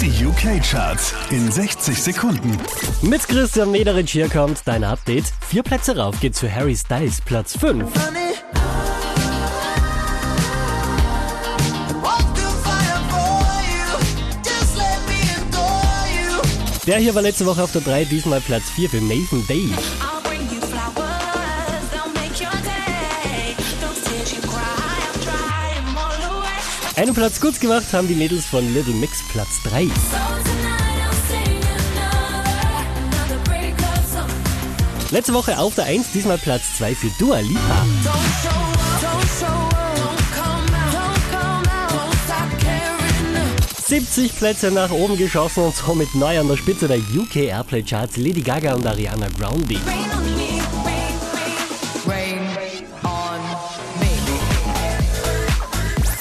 Die UK-Charts in 60 Sekunden. Mit Christian Mederich hier kommt dein Update. Vier Plätze rauf geht zu Harry Styles, Platz 5. Der hier war letzte Woche auf der 3, diesmal Platz 4 für Nathan Day. Einen Platz gut gemacht haben die Mädels von Little Mix, Platz 3. So tonight I'll sing another, another break love song. Letzte Woche auf der 1, diesmal Platz 2 für Dua Lipa. Out, don't come out, won't stop caring now. 70 Plätze nach oben geschossen und somit neu an der Spitze der UK Airplay Charts Lady Gaga und Ariana Grande.